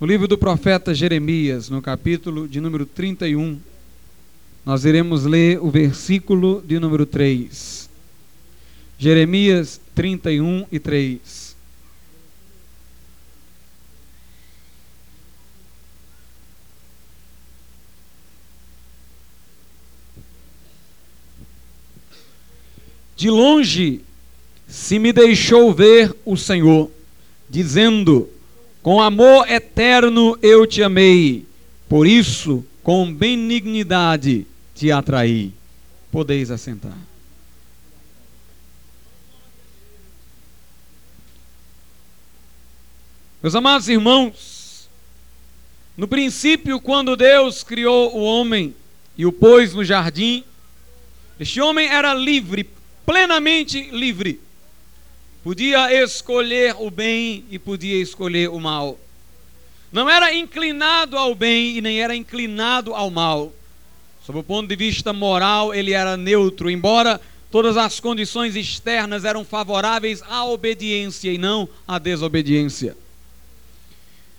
No livro do profeta Jeremias, no capítulo de número 31, nós iremos ler o versículo de número 3. Jeremias 31 e 3. De longe se me deixou ver o Senhor, dizendo: com amor eterno eu te amei, por isso com benignidade te atraí. Podeis assentar. Meus amados irmãos, no princípio, quando Deus criou o homem e o pôs no jardim, este homem era livre, plenamente livre Podia escolher o bem e podia escolher o mal. Não era inclinado ao bem e nem era inclinado ao mal. Sob o ponto de vista moral, ele era neutro, embora todas as condições externas eram favoráveis à obediência e não à desobediência.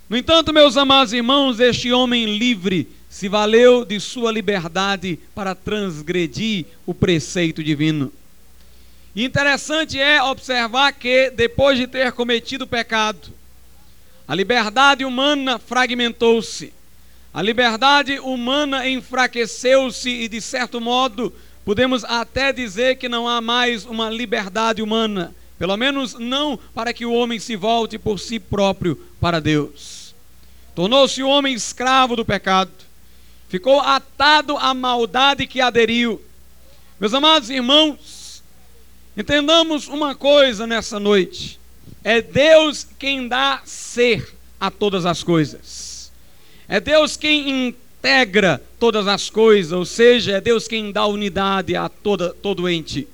No entanto, meus amados irmãos, este homem livre se valeu de sua liberdade para transgredir o preceito divino. Interessante é observar que, depois de ter cometido o pecado, a liberdade humana fragmentou-se, a liberdade humana enfraqueceu-se e, de certo modo, podemos até dizer que não há mais uma liberdade humana, pelo menos não para que o homem se volte por si próprio para Deus. Tornou-se o homem escravo do pecado, ficou atado à maldade que aderiu. Meus amados irmãos, Entendamos uma coisa nessa noite: é Deus quem dá ser a todas as coisas, é Deus quem integra todas as coisas, ou seja, é Deus quem dá unidade a toda, todo ente.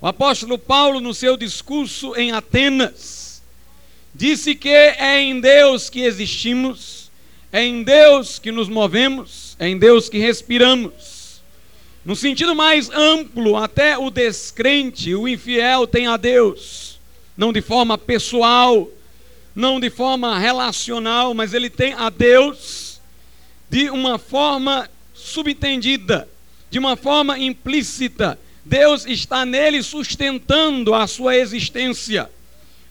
O apóstolo Paulo, no seu discurso em Atenas, disse que é em Deus que existimos, é em Deus que nos movemos, é em Deus que respiramos. No sentido mais amplo, até o descrente, o infiel tem a Deus, não de forma pessoal, não de forma relacional, mas ele tem a Deus de uma forma subentendida, de uma forma implícita. Deus está nele sustentando a sua existência,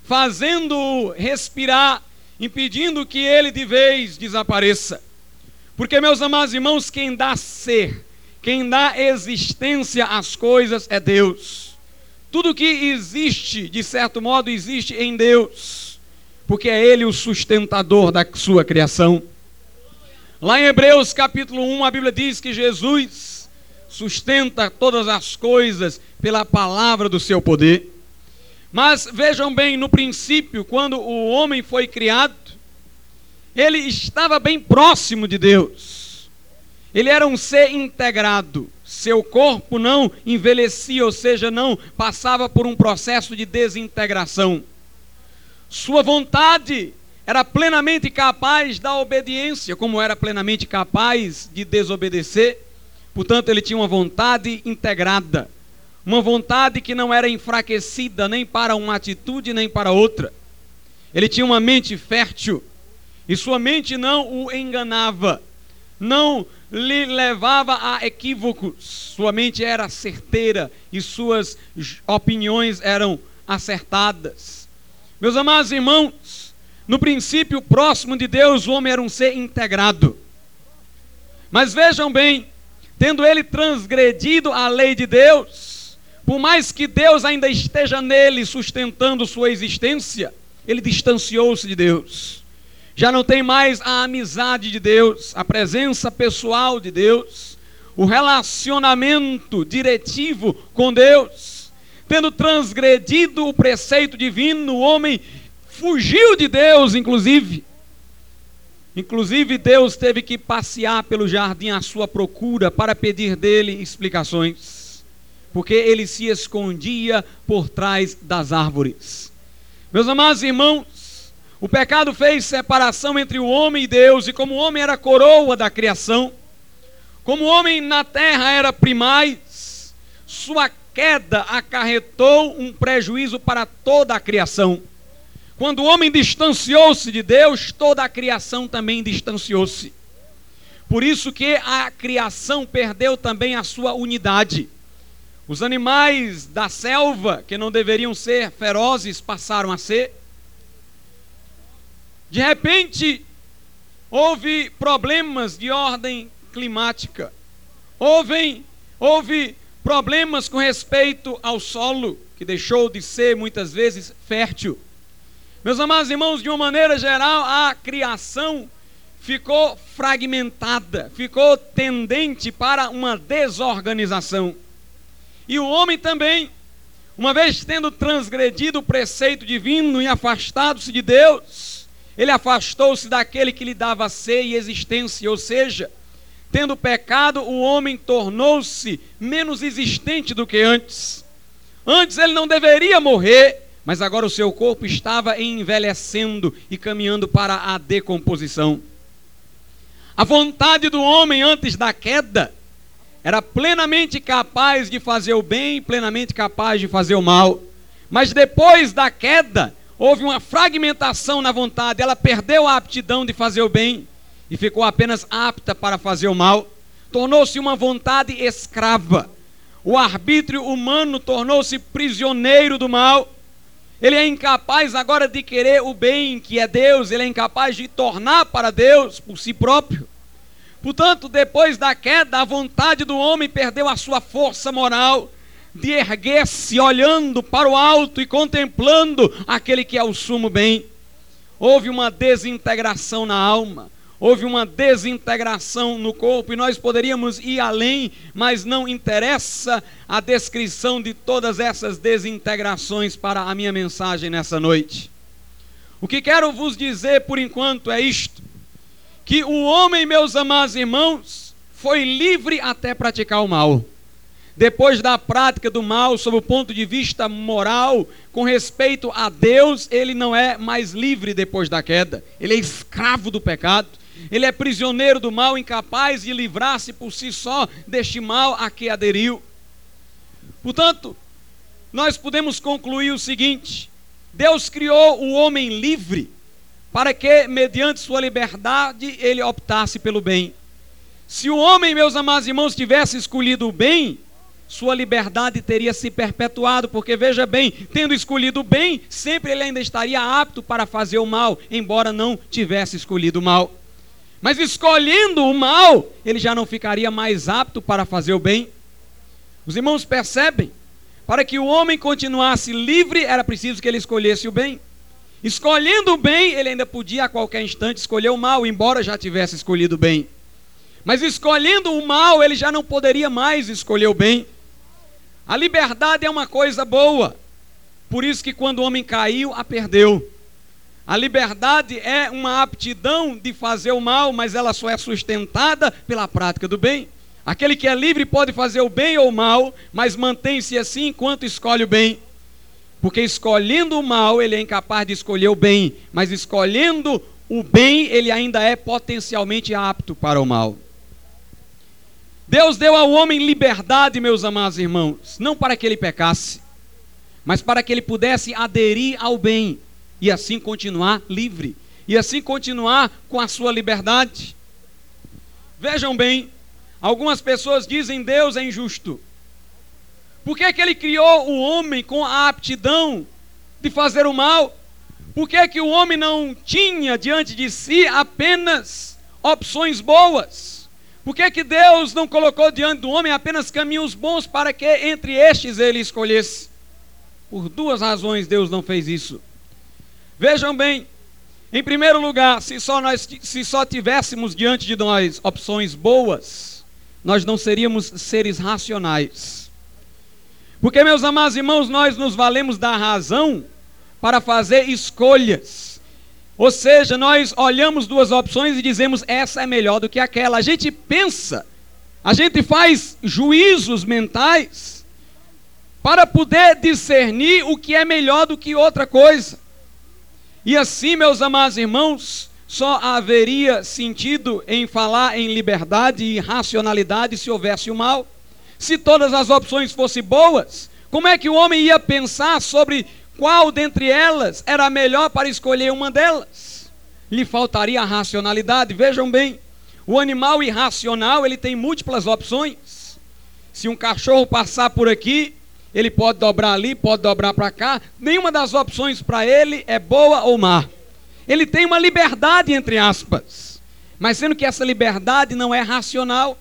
fazendo-o respirar, impedindo que ele de vez desapareça. Porque, meus amados irmãos, quem dá ser, quem dá existência às coisas é Deus. Tudo que existe, de certo modo, existe em Deus, porque é Ele o sustentador da sua criação. Lá em Hebreus capítulo 1, a Bíblia diz que Jesus sustenta todas as coisas pela palavra do seu poder. Mas vejam bem, no princípio, quando o homem foi criado, ele estava bem próximo de Deus. Ele era um ser integrado. Seu corpo não envelhecia, ou seja, não passava por um processo de desintegração. Sua vontade era plenamente capaz da obediência, como era plenamente capaz de desobedecer. Portanto, ele tinha uma vontade integrada, uma vontade que não era enfraquecida nem para uma atitude nem para outra. Ele tinha uma mente fértil e sua mente não o enganava, não lhe levava a equívocos. Sua mente era certeira e suas opiniões eram acertadas. Meus amados irmãos, no princípio próximo de Deus, o homem era um ser integrado. Mas vejam bem, tendo ele transgredido a lei de Deus, por mais que Deus ainda esteja nele sustentando sua existência, ele distanciou-se de Deus já não tem mais a amizade de Deus, a presença pessoal de Deus, o relacionamento diretivo com Deus. Tendo transgredido o preceito divino, o homem fugiu de Deus, inclusive. Inclusive, Deus teve que passear pelo jardim à sua procura para pedir dele explicações, porque ele se escondia por trás das árvores. Meus amados irmãos, o pecado fez separação entre o homem e Deus, e como o homem era coroa da criação, como o homem na terra era primaz, sua queda acarretou um prejuízo para toda a criação. Quando o homem distanciou-se de Deus, toda a criação também distanciou-se. Por isso que a criação perdeu também a sua unidade. Os animais da selva, que não deveriam ser ferozes, passaram a ser. De repente, houve problemas de ordem climática. Houve, houve problemas com respeito ao solo, que deixou de ser muitas vezes fértil. Meus amados irmãos, de uma maneira geral, a criação ficou fragmentada, ficou tendente para uma desorganização. E o homem também, uma vez tendo transgredido o preceito divino e afastado-se de Deus, ele afastou-se daquele que lhe dava ser e existência, ou seja, tendo pecado, o homem tornou-se menos existente do que antes. Antes ele não deveria morrer, mas agora o seu corpo estava envelhecendo e caminhando para a decomposição. A vontade do homem antes da queda era plenamente capaz de fazer o bem, plenamente capaz de fazer o mal. Mas depois da queda, houve uma fragmentação na vontade, ela perdeu a aptidão de fazer o bem e ficou apenas apta para fazer o mal. Tornou-se uma vontade escrava. O arbítrio humano tornou-se prisioneiro do mal. Ele é incapaz agora de querer o bem que é Deus, ele é incapaz de tornar para Deus por si próprio. Portanto, depois da queda, a vontade do homem perdeu a sua força moral de erguer-se olhando para o alto e contemplando aquele que é o sumo bem. Houve uma desintegração na alma houve uma desintegração no corpo e nós poderíamos ir além, mas não interessa a descrição de todas essas desintegrações para a minha mensagem nessa noite. O que quero vos dizer por enquanto é isto: que o homem, meus amados irmãos, foi livre até praticar o mal. Depois da prática do mal, sob o ponto de vista moral, com respeito a Deus, ele não é mais livre depois da queda. Ele é escravo do pecado ele é prisioneiro do mal, incapaz de livrar-se por si só deste mal a que aderiu. Portanto, nós podemos concluir o seguinte: Deus criou o homem livre para que, mediante sua liberdade, ele optasse pelo bem. Se o homem, meus amados irmãos, tivesse escolhido o bem, sua liberdade teria se perpetuado, porque veja bem, tendo escolhido o bem, sempre ele ainda estaria apto para fazer o mal, embora não tivesse escolhido o mal. Mas escolhendo o mal, ele já não ficaria mais apto para fazer o bem. Os irmãos percebem? Para que o homem continuasse livre, era preciso que ele escolhesse o bem. Escolhendo o bem, ele ainda podia a qualquer instante escolher o mal, embora já tivesse escolhido o bem. Mas escolhendo o mal, ele já não poderia mais escolher o bem. A liberdade é uma coisa boa. Por isso que quando o homem caiu, a perdeu. A liberdade é uma aptidão de fazer o mal, mas ela só é sustentada pela prática do bem. Aquele que é livre pode fazer o bem ou o mal, mas mantém-se assim enquanto escolhe o bem. Porque escolhendo o mal, ele é incapaz de escolher o bem, mas escolhendo o bem, ele ainda é potencialmente apto para o mal. Deus deu ao homem liberdade, meus amados irmãos, não para que ele pecasse, mas para que ele pudesse aderir ao bem e assim continuar livre, e assim continuar com a sua liberdade. Vejam bem, algumas pessoas dizem Deus é injusto. Por que, que ele criou o homem com a aptidão de fazer o mal? Por que, que o homem não tinha diante de si apenas opções boas? Por que, que Deus não colocou diante do homem apenas caminhos bons para que entre estes ele escolhesse? Por duas razões Deus não fez isso. Vejam bem, em primeiro lugar, se só, nós, se só tivéssemos diante de nós opções boas, nós não seríamos seres racionais. Porque, meus amados irmãos, nós nos valemos da razão para fazer escolhas. Ou seja, nós olhamos duas opções e dizemos essa é melhor do que aquela. A gente pensa, a gente faz juízos mentais para poder discernir o que é melhor do que outra coisa. E assim, meus amados irmãos, só haveria sentido em falar em liberdade e racionalidade se houvesse o mal. Se todas as opções fossem boas, como é que o homem ia pensar sobre qual dentre elas era melhor para escolher uma delas. Lhe faltaria a racionalidade. Vejam bem, o animal irracional ele tem múltiplas opções. Se um cachorro passar por aqui, ele pode dobrar ali, pode dobrar para cá. Nenhuma das opções para ele é boa ou má. Ele tem uma liberdade, entre aspas. Mas sendo que essa liberdade não é racional.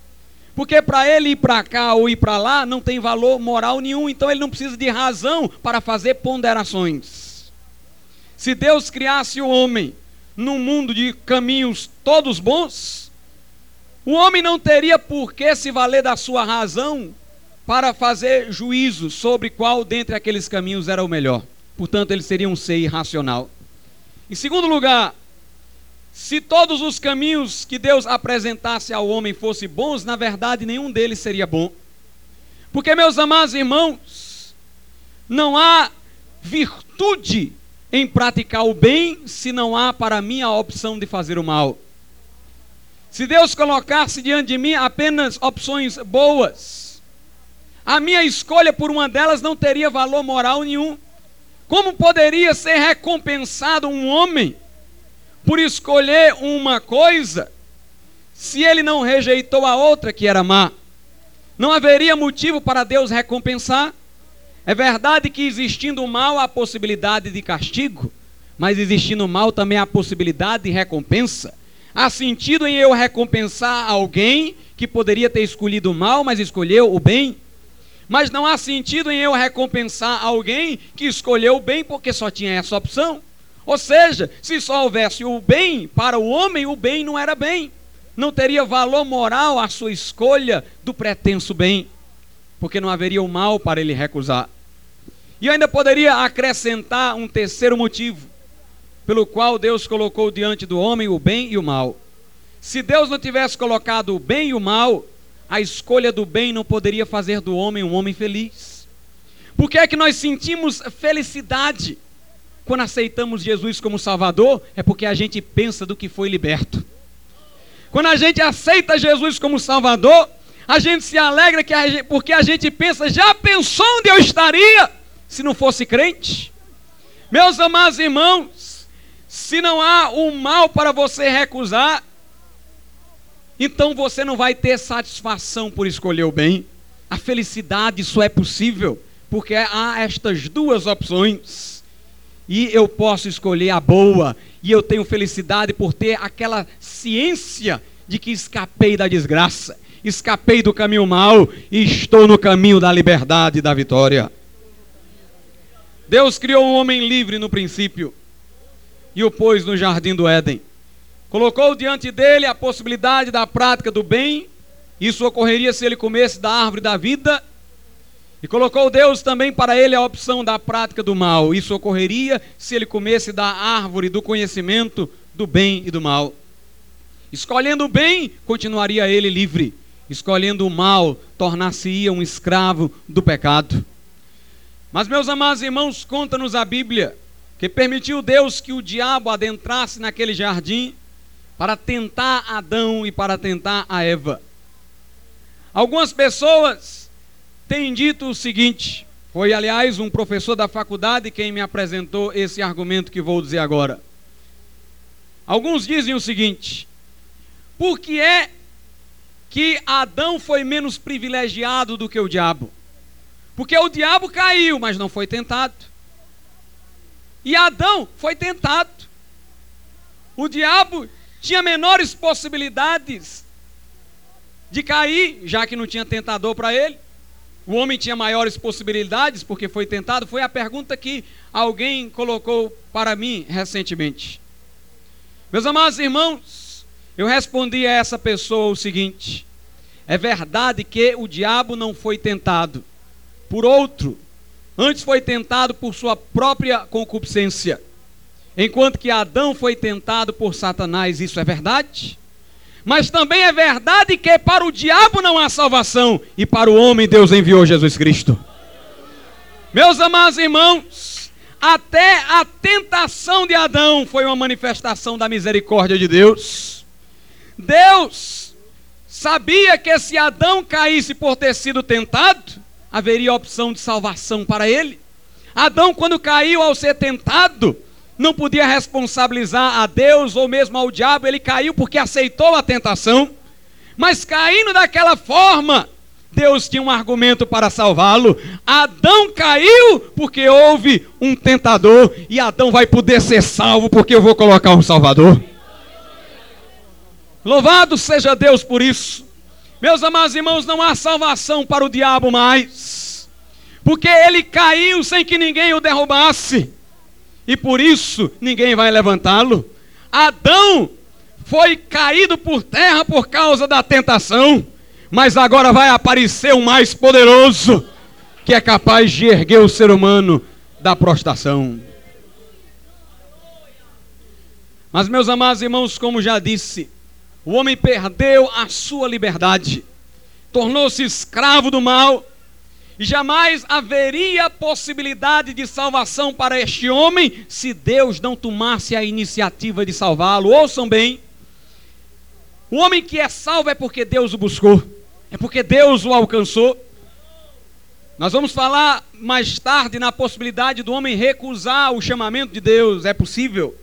Porque para ele ir para cá ou ir para lá não tem valor moral nenhum, então ele não precisa de razão para fazer ponderações. Se Deus criasse o homem num mundo de caminhos todos bons, o homem não teria por que se valer da sua razão para fazer juízo sobre qual dentre aqueles caminhos era o melhor. Portanto, ele seria um ser irracional. Em segundo lugar, se todos os caminhos que Deus apresentasse ao homem fossem bons, na verdade nenhum deles seria bom. Porque, meus amados irmãos, não há virtude em praticar o bem se não há para mim a opção de fazer o mal. Se Deus colocasse diante de mim apenas opções boas, a minha escolha por uma delas não teria valor moral nenhum. Como poderia ser recompensado um homem por escolher uma coisa, se ele não rejeitou a outra que era má? Não haveria motivo para Deus recompensar? É verdade que existindo o mal há possibilidade de castigo, mas existindo o mal também há possibilidade de recompensa. Há sentido em eu recompensar alguém que poderia ter escolhido o mal, mas escolheu o bem? Mas não há sentido em eu recompensar alguém que escolheu o bem porque só tinha essa opção. Ou seja, se só houvesse o bem para o homem, o bem não era bem. Não teria valor moral a sua escolha do pretenso bem, porque não haveria o mal para ele recusar. E ainda poderia acrescentar um terceiro motivo, pelo qual Deus colocou diante do homem o bem e o mal. Se Deus não tivesse colocado o bem e o mal, a escolha do bem não poderia fazer do homem um homem feliz. Por que é que nós sentimos felicidade quando aceitamos Jesus como Salvador, é porque a gente pensa do que foi liberto. Quando a gente aceita Jesus como Salvador, a gente se alegra que a gente, porque a gente pensa, já pensou onde eu estaria se não fosse crente? Meus amados irmãos, se não há o um mal para você recusar, então você não vai ter satisfação por escolher o bem. A felicidade só é possível porque há estas duas opções e eu posso escolher a boa, e eu tenho felicidade por ter aquela ciência de que escapei da desgraça, escapei do caminho mau e estou no caminho da liberdade e da vitória. Deus criou um homem livre no princípio e o pôs no jardim do Éden. Colocou diante dele a possibilidade da prática do bem, isso ocorreria se ele comesse da árvore da vida e colocou Deus também para ele a opção da prática do mal. Isso ocorreria se ele comesse da árvore do conhecimento do bem e do mal. Escolhendo o bem, continuaria ele livre. Escolhendo o mal, tornar-se-ia um escravo do pecado. Mas, meus amados irmãos, conta-nos a Bíblia que permitiu Deus que o diabo adentrasse naquele jardim para tentar Adão e para tentar a Eva. Algumas pessoas tem dito o seguinte: foi, aliás, um professor da faculdade quem me apresentou esse argumento que vou dizer agora. Alguns dizem o seguinte: por que é que Adão foi menos privilegiado do que o diabo? Porque o diabo caiu, mas não foi tentado. E Adão foi tentado. O diabo tinha menores possibilidades de cair, já que não tinha tentador para ele o homem tinha maiores possibilidades porque foi tentado? Foi a pergunta que alguém colocou para mim recentemente. Meus amados irmãos, eu respondi a essa pessoa o seguinte: é verdade que o diabo não foi tentado por outro, antes foi tentado por sua própria concupiscência, enquanto que Adão foi tentado por Satanás. Isso é verdade? Mas também é verdade que para o diabo não há salvação e para o homem Deus enviou Jesus Cristo. Meus amados irmãos, até a tentação de Adão foi uma manifestação da misericórdia de Deus. Deus sabia que se Adão caísse por ter sido tentado, haveria opção de salvação para ele. Adão, quando caiu ao ser tentado, não podia responsabilizar a Deus ou mesmo ao diabo, ele caiu porque aceitou a tentação. Mas caindo daquela forma, Deus tinha um argumento para salvá-lo. Adão caiu porque houve um tentador, e Adão vai poder ser salvo porque eu vou colocar um Salvador. Louvado seja Deus por isso. Meus amados irmãos, não há salvação para o diabo mais, porque ele caiu sem que ninguém o derrubasse, e por isso ninguém vai levantá-lo. Adão foi caído por terra por causa da tentação, mas agora vai aparecer o mais poderoso, que é capaz de erguer o ser humano da prostração. Mas, meus amados irmãos, como já disse, o homem perdeu a sua liberdade, tornou-se escravo do mal, e jamais haveria possibilidade de salvação para este homem se Deus não tomasse a iniciativa de salvá-lo. Ouçam bem: o homem que é salvo é porque Deus o buscou, é porque Deus o alcançou. Nós vamos falar mais tarde na possibilidade do homem recusar o chamamento de Deus, é possível.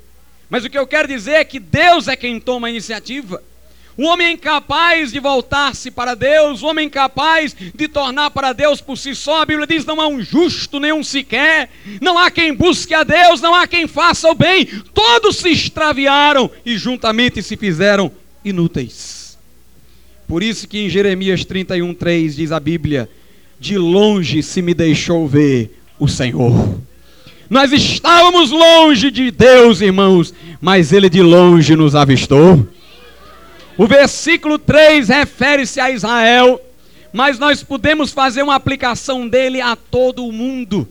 Mas o que eu quero dizer é que Deus é quem toma a iniciativa. O homem é incapaz de voltar-se para Deus, o homem é incapaz de tornar para Deus por si só. A Bíblia diz: não há um justo, nenhum sequer, não há quem busque a Deus, não há quem faça o bem. Todos se extraviaram e juntamente se fizeram inúteis. Por isso que em Jeremias 31, 3 diz a Bíblia: De longe se me deixou ver o Senhor. Nós estávamos longe de Deus, irmãos, mas Ele de longe nos avistou. O versículo 3 refere-se a Israel, mas nós podemos fazer uma aplicação dele a todo o mundo.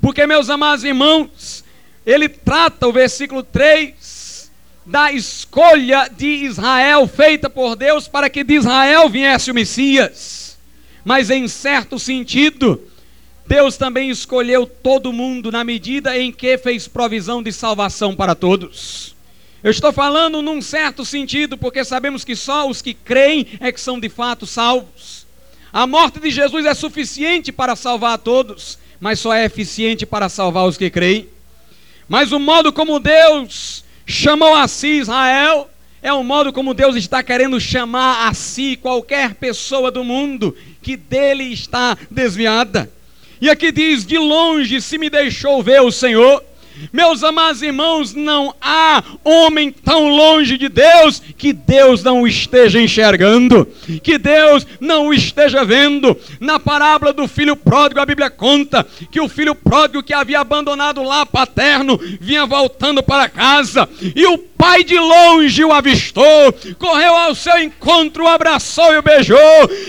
Porque, meus amados irmãos, ele trata o versículo 3 da escolha de Israel feita por Deus para que de Israel viesse o Messias. Mas em certo sentido, Deus também escolheu todo mundo na medida em que fez provisão de salvação para todos. Eu estou falando num certo sentido, porque sabemos que só os que creem é que são de fato salvos. A morte de Jesus é suficiente para salvar a todos, mas só é eficiente para salvar os que creem. Mas o modo como Deus chamou a si Israel é o modo como Deus está querendo chamar a si qualquer pessoa do mundo que dele está desviada. E aqui diz: de longe se me deixou ver o Senhor. Meus amados irmãos, não há homem tão longe de Deus que Deus não o esteja enxergando, que Deus não o esteja vendo. Na parábola do filho pródigo, a Bíblia conta que o filho pródigo que havia abandonado lá paterno vinha voltando para casa e o pai de longe o avistou, correu ao seu encontro, o abraçou e o beijou.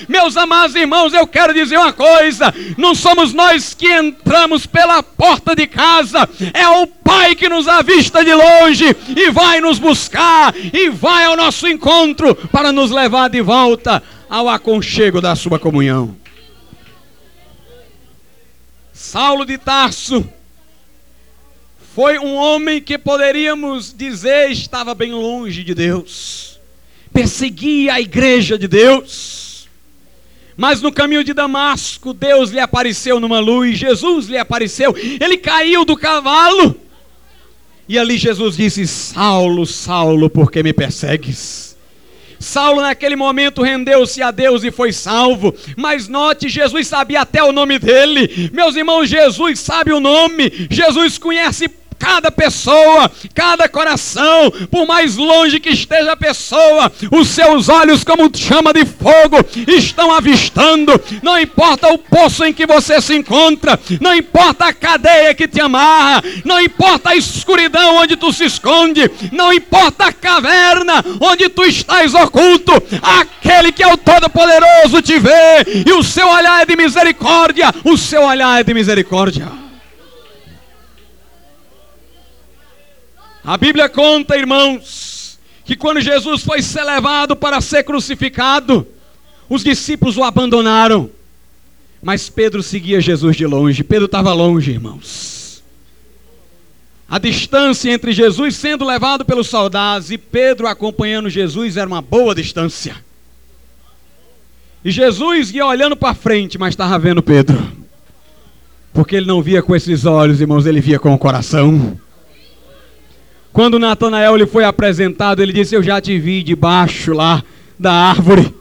Meus amados irmãos, eu quero dizer uma coisa: não somos nós que entramos pela porta de casa, é o Pai que nos avista de longe e vai nos buscar e vai ao nosso encontro para nos levar de volta ao aconchego da sua comunhão. Saulo de Tarso foi um homem que poderíamos dizer estava bem longe de Deus, perseguia a igreja de Deus. Mas no caminho de Damasco, Deus lhe apareceu numa luz, Jesus lhe apareceu, ele caiu do cavalo. E ali Jesus disse: Saulo, Saulo, por que me persegues? Saulo, naquele momento, rendeu-se a Deus e foi salvo. Mas note, Jesus sabia até o nome dele. Meus irmãos, Jesus sabe o nome. Jesus conhece cada pessoa, cada coração, por mais longe que esteja a pessoa, os seus olhos, como chama de fogo, estão avistando. Não importa o poço em que você se encontra, não importa a cadeia que te amarra, não importa a escuridão onde tu se esconde, não importa a caverna onde tu estás oculto, aquele que é o Todo-Poderoso te vê, e o seu olhar é de misericórdia, o seu olhar é de misericórdia. A Bíblia conta, irmãos, que quando Jesus foi ser levado para ser crucificado, os discípulos o abandonaram. Mas Pedro seguia Jesus de longe. Pedro estava longe, irmãos. A distância entre Jesus sendo levado pelos soldados e Pedro acompanhando Jesus era uma boa distância. E Jesus ia olhando para frente, mas estava vendo Pedro. Porque ele não via com esses olhos, irmãos, ele via com o coração. Quando Natanael lhe foi apresentado, ele disse: Eu já te vi debaixo lá da árvore.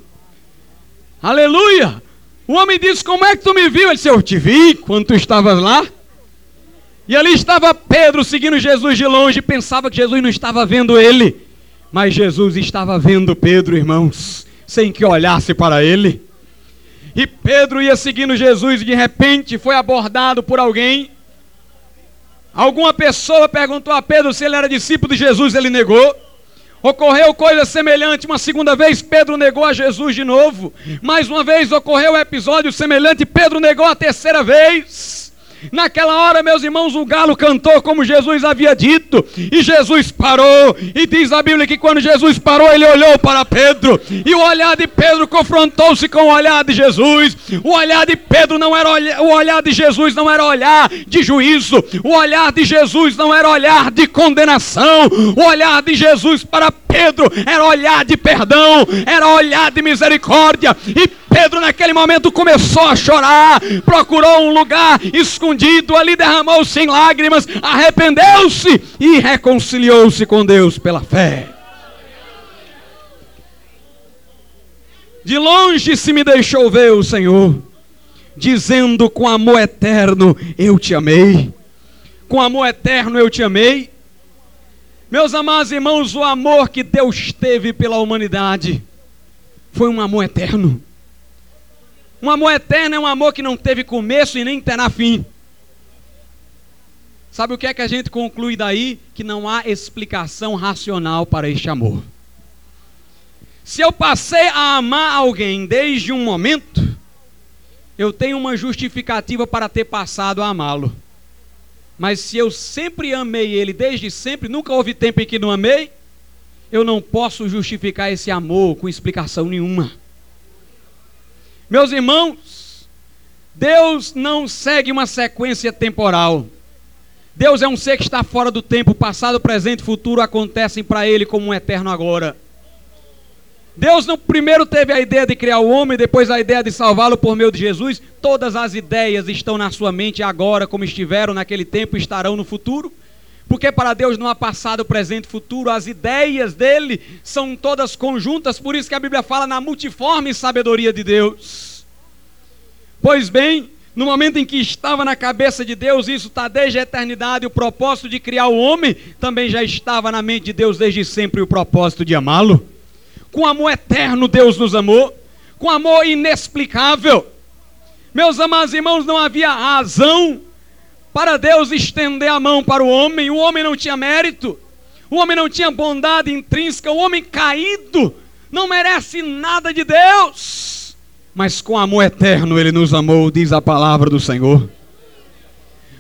Aleluia! O homem disse: Como é que tu me viu? Ele disse: Eu te vi quando tu estavas lá. E ali estava Pedro seguindo Jesus de longe, pensava que Jesus não estava vendo ele, mas Jesus estava vendo Pedro, irmãos, sem que olhasse para ele. E Pedro ia seguindo Jesus e de repente foi abordado por alguém. Alguma pessoa perguntou a Pedro se ele era discípulo de Jesus, ele negou. Ocorreu coisa semelhante uma segunda vez, Pedro negou a Jesus de novo. Mais uma vez ocorreu um episódio semelhante, Pedro negou a terceira vez. Naquela hora, meus irmãos, o galo cantou como Jesus havia dito, e Jesus parou. E diz a Bíblia que quando Jesus parou, ele olhou para Pedro, e o olhar de Pedro confrontou-se com o olhar de Jesus. O olhar de Pedro não era o olhar de Jesus não era olhar de juízo, o olhar de Jesus não era olhar de condenação, o olhar de Jesus para Pedro era olhar de perdão, era olhar de misericórdia. E Pedro, naquele momento, começou a chorar, procurou um lugar escondido, ali derramou-se em lágrimas, arrependeu-se e reconciliou-se com Deus pela fé. De longe se me deixou ver o Senhor, dizendo com amor eterno: Eu te amei. Com amor eterno eu te amei. Meus amados irmãos, o amor que Deus teve pela humanidade foi um amor eterno. Um amor eterno é um amor que não teve começo e nem terá fim. Sabe o que é que a gente conclui daí? Que não há explicação racional para este amor. Se eu passei a amar alguém desde um momento, eu tenho uma justificativa para ter passado a amá-lo. Mas se eu sempre amei ele desde sempre, nunca houve tempo em que não amei, eu não posso justificar esse amor com explicação nenhuma. Meus irmãos, Deus não segue uma sequência temporal. Deus é um ser que está fora do tempo, passado, presente e futuro acontecem para ele como um eterno agora. Deus não primeiro teve a ideia de criar o homem, depois a ideia de salvá-lo por meio de Jesus. Todas as ideias estão na sua mente agora, como estiveram naquele tempo, estarão no futuro. Porque para Deus não há passado, presente futuro, as ideias dele são todas conjuntas, por isso que a Bíblia fala na multiforme sabedoria de Deus. Pois bem, no momento em que estava na cabeça de Deus, isso está desde a eternidade, o propósito de criar o homem, também já estava na mente de Deus desde sempre o propósito de amá-lo. Com amor eterno, Deus nos amou, com amor inexplicável. Meus amados irmãos, não havia razão para Deus estender a mão para o homem. O homem não tinha mérito, o homem não tinha bondade intrínseca, o homem caído não merece nada de Deus. Mas com amor eterno ele nos amou, diz a palavra do Senhor.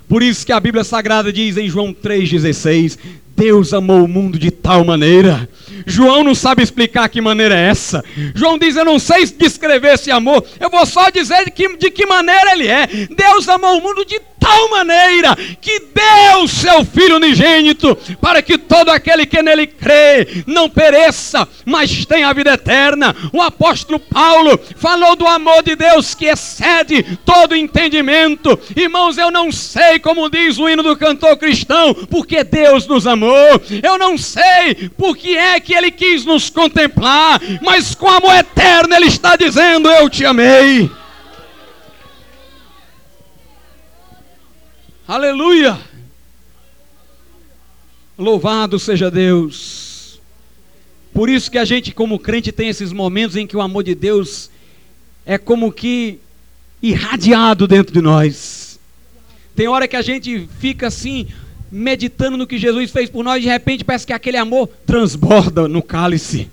Por isso que a Bíblia Sagrada diz em João 3,16: Deus amou o mundo de tal maneira. João não sabe explicar que maneira é essa. João diz: Eu não sei descrever esse amor. Eu vou só dizer de que, de que maneira ele é. Deus amou o mundo de tal maneira que deu seu Filho unigênito para que todo aquele que nele crê não pereça, mas tenha a vida eterna. O apóstolo Paulo falou do amor de Deus que excede todo entendimento. Irmãos, eu não sei como diz o hino do cantor cristão, porque Deus nos amou. Eu não sei por que é que ele quis nos contemplar, mas com amor eterno ele está dizendo: Eu te amei. Aleluia! Louvado seja Deus. Por isso que a gente, como crente, tem esses momentos em que o amor de Deus é como que irradiado dentro de nós. Tem hora que a gente fica assim, meditando no que Jesus fez por nós, de repente parece que aquele amor transborda no cálice.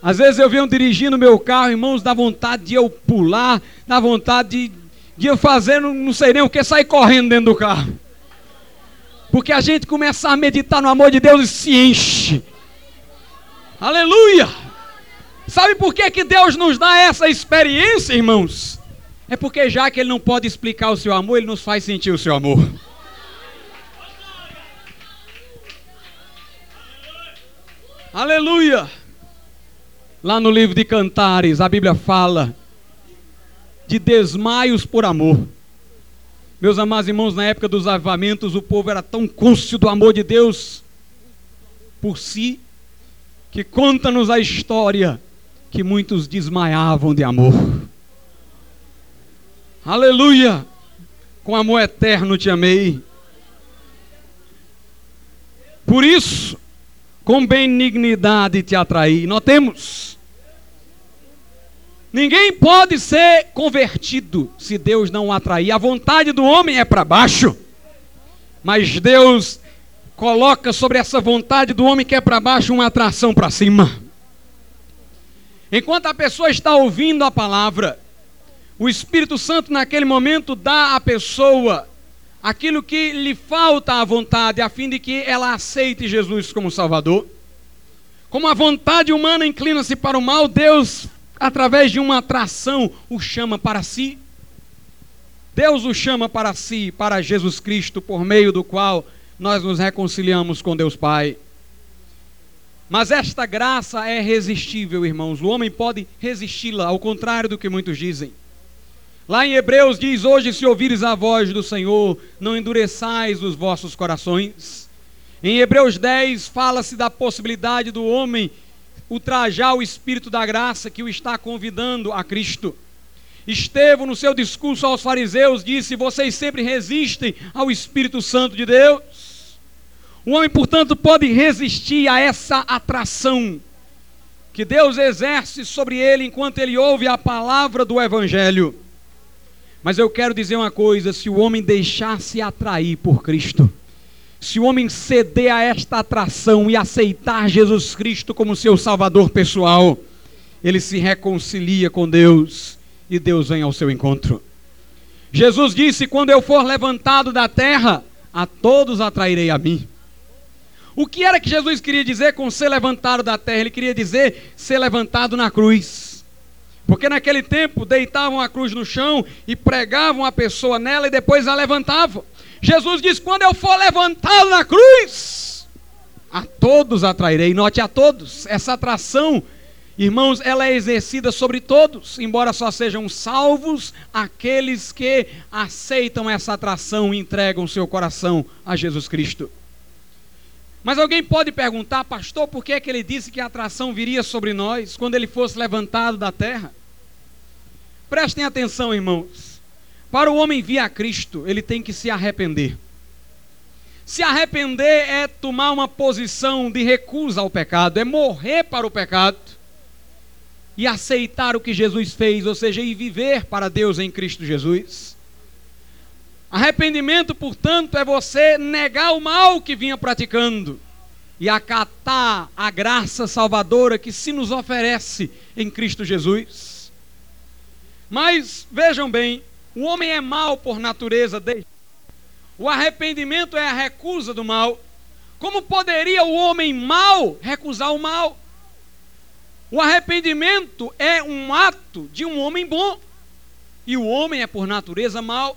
Às vezes eu venho dirigindo meu carro, irmãos, dá vontade de eu pular, dá vontade de eu fazer não sei nem o que, sair correndo dentro do carro. Porque a gente começa a meditar no amor de Deus e se enche. Aleluia! Sabe por que, que Deus nos dá essa experiência, irmãos? É porque já que Ele não pode explicar o seu amor, Ele nos faz sentir o seu amor. Aleluia! Lá no livro de Cantares, a Bíblia fala de desmaios por amor. Meus amados irmãos, na época dos avivamentos, o povo era tão cônscio do amor de Deus por si, que conta-nos a história que muitos desmaiavam de amor. Aleluia! Com amor eterno te amei. Por isso, com benignidade te atraí. Notemos. Ninguém pode ser convertido se Deus não o atrair. A vontade do homem é para baixo. Mas Deus coloca sobre essa vontade do homem que é para baixo uma atração para cima. Enquanto a pessoa está ouvindo a palavra, o Espírito Santo naquele momento dá à pessoa aquilo que lhe falta à vontade, a fim de que ela aceite Jesus como Salvador. Como a vontade humana inclina-se para o mal, Deus, através de uma atração, o chama para si. Deus o chama para si, para Jesus Cristo, por meio do qual nós nos reconciliamos com Deus Pai. Mas esta graça é resistível, irmãos. O homem pode resisti-la, ao contrário do que muitos dizem. Lá em Hebreus diz: Hoje, se ouvires a voz do Senhor, não endureçais os vossos corações. Em Hebreus 10 fala-se da possibilidade do homem ultrajar o Espírito da graça que o está convidando a Cristo. Estevão, no seu discurso aos fariseus, disse: Vocês sempre resistem ao Espírito Santo de Deus. O homem, portanto, pode resistir a essa atração que Deus exerce sobre ele enquanto ele ouve a palavra do Evangelho. Mas eu quero dizer uma coisa: se o homem deixar se atrair por Cristo, se o homem ceder a esta atração e aceitar Jesus Cristo como seu Salvador pessoal, ele se reconcilia com Deus e Deus vem ao seu encontro. Jesus disse: Quando eu for levantado da terra, a todos atrairei a mim. O que era que Jesus queria dizer com ser levantado da terra? Ele queria dizer ser levantado na cruz. Porque naquele tempo deitavam a cruz no chão e pregavam a pessoa nela e depois a levantavam. Jesus diz: Quando eu for levantado na cruz, a todos atrairei. Note a todos. Essa atração, irmãos, ela é exercida sobre todos, embora só sejam salvos aqueles que aceitam essa atração e entregam seu coração a Jesus Cristo. Mas alguém pode perguntar, pastor, por que, é que ele disse que a atração viria sobre nós quando ele fosse levantado da terra? Prestem atenção, irmãos. Para o homem vir a Cristo, ele tem que se arrepender. Se arrepender é tomar uma posição de recusa ao pecado, é morrer para o pecado e aceitar o que Jesus fez, ou seja, e viver para Deus em Cristo Jesus. Arrependimento, portanto, é você negar o mal que vinha praticando e acatar a graça salvadora que se nos oferece em Cristo Jesus. Mas vejam bem, o homem é mau por natureza dele. O arrependimento é a recusa do mal. Como poderia o homem mau recusar o mal? O arrependimento é um ato de um homem bom. E o homem é por natureza mau.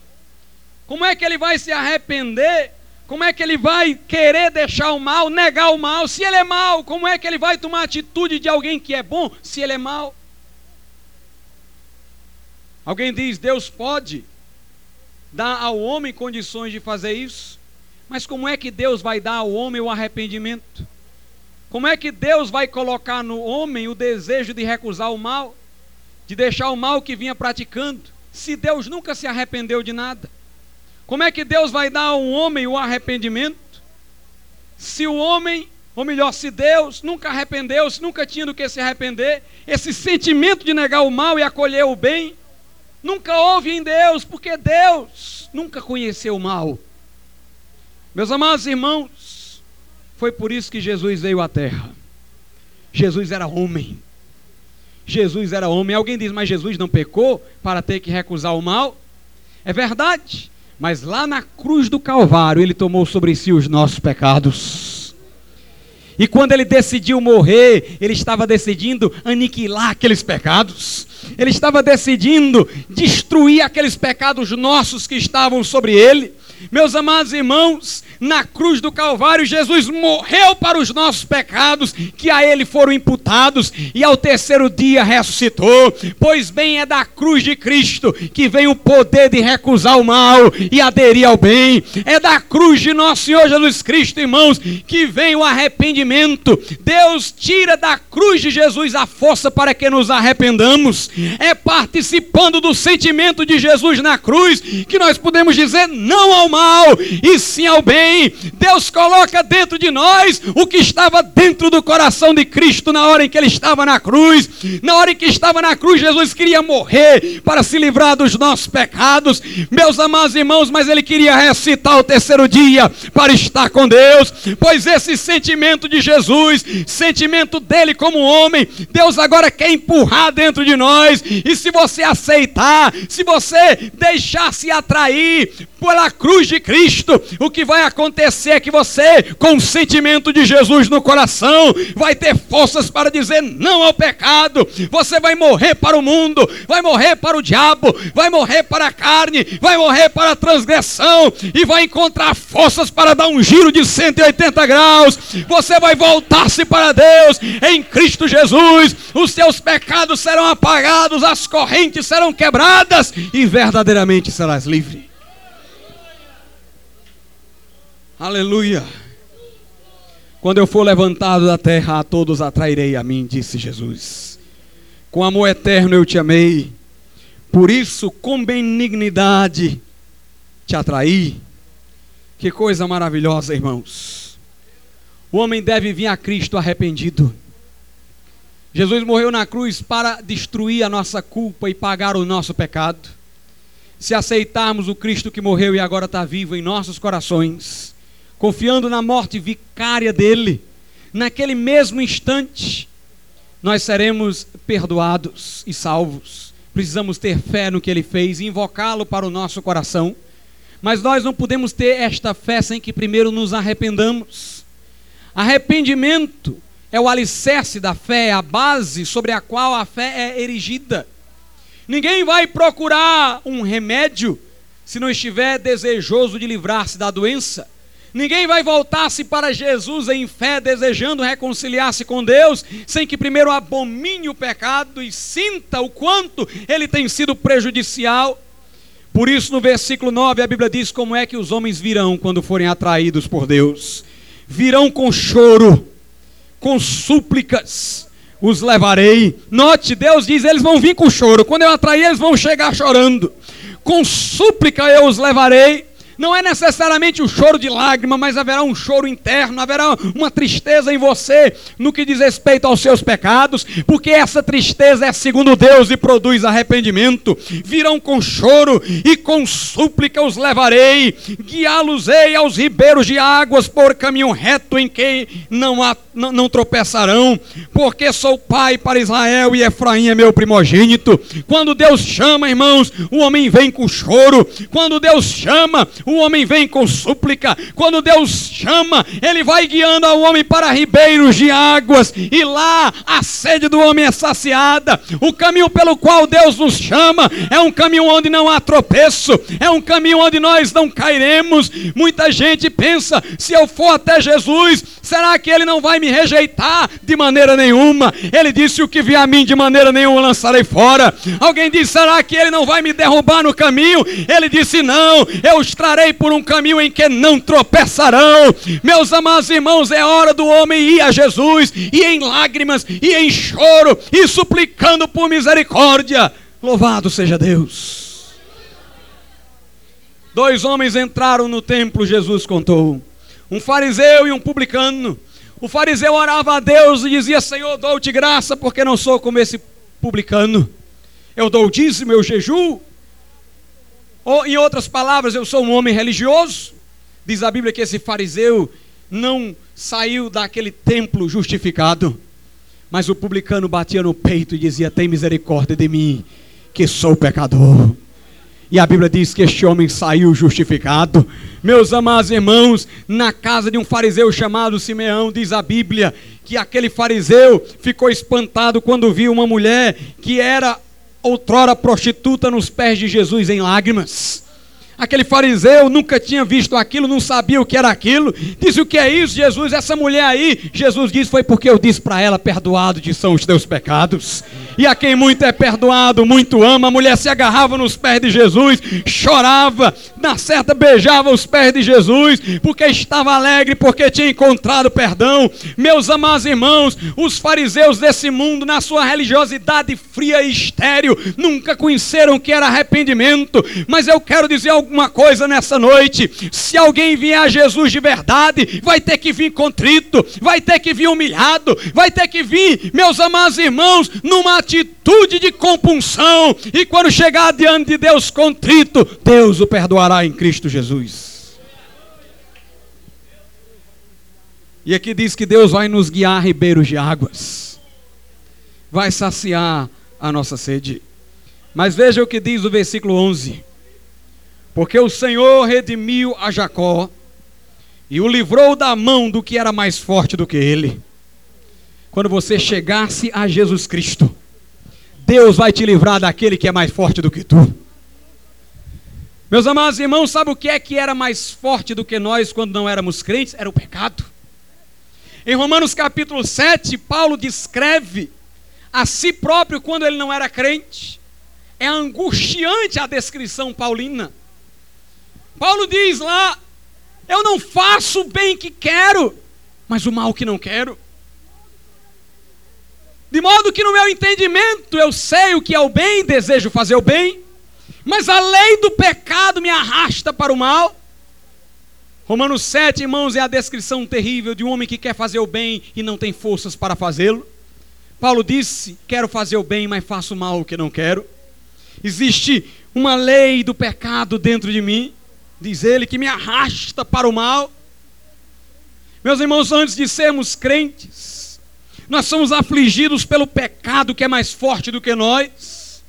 Como é que ele vai se arrepender? Como é que ele vai querer deixar o mal, negar o mal? Se ele é mau, como é que ele vai tomar atitude de alguém que é bom se ele é mau? Alguém diz: Deus pode dar ao homem condições de fazer isso, mas como é que Deus vai dar ao homem o arrependimento? Como é que Deus vai colocar no homem o desejo de recusar o mal, de deixar o mal que vinha praticando, se Deus nunca se arrependeu de nada? Como é que Deus vai dar ao homem o arrependimento, se o homem ou melhor, se Deus nunca arrependeu, se nunca tinha do que se arrepender, esse sentimento de negar o mal e acolher o bem, nunca houve em Deus, porque Deus nunca conheceu o mal. Meus amados irmãos, foi por isso que Jesus veio à terra. Jesus era homem. Jesus era homem. Alguém diz, mas Jesus não pecou para ter que recusar o mal? É verdade. Mas lá na cruz do Calvário, ele tomou sobre si os nossos pecados. E quando ele decidiu morrer, ele estava decidindo aniquilar aqueles pecados. Ele estava decidindo destruir aqueles pecados nossos que estavam sobre ele. Meus amados irmãos, na cruz do Calvário, Jesus morreu para os nossos pecados, que a Ele foram imputados, e ao terceiro dia ressuscitou. Pois bem, é da cruz de Cristo que vem o poder de recusar o mal e aderir ao bem. É da cruz de nosso Senhor Jesus Cristo, irmãos, que vem o arrependimento. Deus tira da cruz de Jesus a força para que nos arrependamos. É participando do sentimento de Jesus na cruz que nós podemos dizer não ao mal e sim ao bem. Deus coloca dentro de nós o que estava dentro do coração de Cristo na hora em que ele estava na cruz. Na hora em que estava na cruz, Jesus queria morrer para se livrar dos nossos pecados. Meus amados irmãos, mas ele queria ressuscitar o terceiro dia para estar com Deus. Pois esse sentimento de Jesus, sentimento dele como homem, Deus agora quer empurrar dentro de nós. E se você aceitar, se você deixar se atrair pela cruz de Cristo, o que vai acontecer é que você, com o sentimento de Jesus no coração, vai ter forças para dizer não ao pecado. Você vai morrer para o mundo, vai morrer para o diabo, vai morrer para a carne, vai morrer para a transgressão e vai encontrar forças para dar um giro de 180 graus. Você vai voltar-se para Deus em Cristo Jesus. Os seus pecados serão apagados, as correntes serão quebradas e verdadeiramente serás livre. Aleluia. Quando eu for levantado da terra, a todos atrairei a mim, disse Jesus. Com amor eterno eu te amei, por isso com benignidade te atraí. Que coisa maravilhosa, irmãos. O homem deve vir a Cristo arrependido. Jesus morreu na cruz para destruir a nossa culpa e pagar o nosso pecado. Se aceitarmos o Cristo que morreu e agora está vivo em nossos corações, confiando na morte vicária dele, naquele mesmo instante, nós seremos perdoados e salvos. Precisamos ter fé no que ele fez e invocá-lo para o nosso coração. Mas nós não podemos ter esta fé sem que primeiro nos arrependamos. Arrependimento é o alicerce da fé, é a base sobre a qual a fé é erigida. Ninguém vai procurar um remédio se não estiver desejoso de livrar-se da doença. Ninguém vai voltar-se para Jesus em fé, desejando reconciliar-se com Deus, sem que primeiro abomine o pecado e sinta o quanto ele tem sido prejudicial. Por isso, no versículo 9, a Bíblia diz como é que os homens virão quando forem atraídos por Deus: virão com choro, com súplicas, os levarei. Note, Deus diz: eles vão vir com choro. Quando eu atrair, eles vão chegar chorando. Com súplica eu os levarei não é necessariamente o choro de lágrima, mas haverá um choro interno, haverá uma tristeza em você no que diz respeito aos seus pecados, porque essa tristeza é segundo Deus e produz arrependimento. Virão com choro e com súplica os levarei, guiá-los-ei aos ribeiros de águas por caminho reto em que não, há, não, não tropeçarão, porque sou pai para Israel e Efraim é meu primogênito. Quando Deus chama, irmãos, o homem vem com choro. Quando Deus chama, o homem vem com súplica. Quando Deus chama, ele vai guiando ao homem para ribeiros de águas, e lá a sede do homem é saciada. O caminho pelo qual Deus nos chama é um caminho onde não há tropeço, é um caminho onde nós não cairemos. Muita gente pensa: se eu for até Jesus, será que ele não vai me rejeitar de maneira nenhuma? Ele disse: o que vier a mim de maneira nenhuma lançarei fora. Alguém diz: será que ele não vai me derrubar no caminho? Ele disse: não, eu estarei andarei por um caminho em que não tropeçarão. Meus amados irmãos, é hora do homem ir a Jesus, e em lágrimas, e em choro, e suplicando por misericórdia. Louvado seja Deus. Dois homens entraram no templo, Jesus contou. Um fariseu e um publicano. O fariseu orava a Deus e dizia: Senhor, dou-te graça, porque não sou como esse publicano. Eu dou o dízimo, eu jejuo, ou, em outras palavras, eu sou um homem religioso. Diz a Bíblia que esse fariseu não saiu daquele templo justificado. Mas o publicano batia no peito e dizia: Tem misericórdia de mim, que sou pecador. E a Bíblia diz que este homem saiu justificado. Meus amados irmãos, na casa de um fariseu chamado Simeão, diz a Bíblia que aquele fariseu ficou espantado quando viu uma mulher que era outrora prostituta nos pés de Jesus em lágrimas. Aquele fariseu nunca tinha visto aquilo, não sabia o que era aquilo. Disse: O que é isso, Jesus? Essa mulher aí. Jesus disse: Foi porque eu disse para ela: Perdoado de são os teus pecados. E a quem muito é perdoado, muito ama. A mulher se agarrava nos pés de Jesus, chorava, na certa beijava os pés de Jesus, porque estava alegre, porque tinha encontrado perdão. Meus amados irmãos, os fariseus desse mundo, na sua religiosidade fria e estéril, nunca conheceram o que era arrependimento. Mas eu quero dizer alguma coisa nessa noite: se alguém vier a Jesus de verdade, vai ter que vir contrito, vai ter que vir humilhado, vai ter que vir, meus amados irmãos, numa atitude de compunção, e quando chegar diante de Deus contrito, Deus o perdoará em Cristo Jesus. E aqui diz que Deus vai nos guiar a ribeiros de águas, vai saciar a nossa sede. Mas veja o que diz o versículo 11: Porque o Senhor redimiu a Jacó e o livrou da mão do que era mais forte do que ele. Quando você chegasse a Jesus Cristo, Deus vai te livrar daquele que é mais forte do que tu. Meus amados irmãos, sabe o que é que era mais forte do que nós quando não éramos crentes? Era o pecado. Em Romanos capítulo 7, Paulo descreve a si próprio quando ele não era crente. É angustiante a descrição paulina. Paulo diz lá: Eu não faço o bem que quero, mas o mal que não quero. De modo que no meu entendimento eu sei o que é o bem, desejo fazer o bem, mas a lei do pecado me arrasta para o mal. Romanos 7, irmãos, é a descrição terrível de um homem que quer fazer o bem e não tem forças para fazê-lo. Paulo disse: Quero fazer o bem, mas faço o mal o que não quero. Existe uma lei do pecado dentro de mim, diz ele, que me arrasta para o mal. Meus irmãos, antes de sermos crentes, nós somos afligidos pelo pecado que é mais forte do que nós.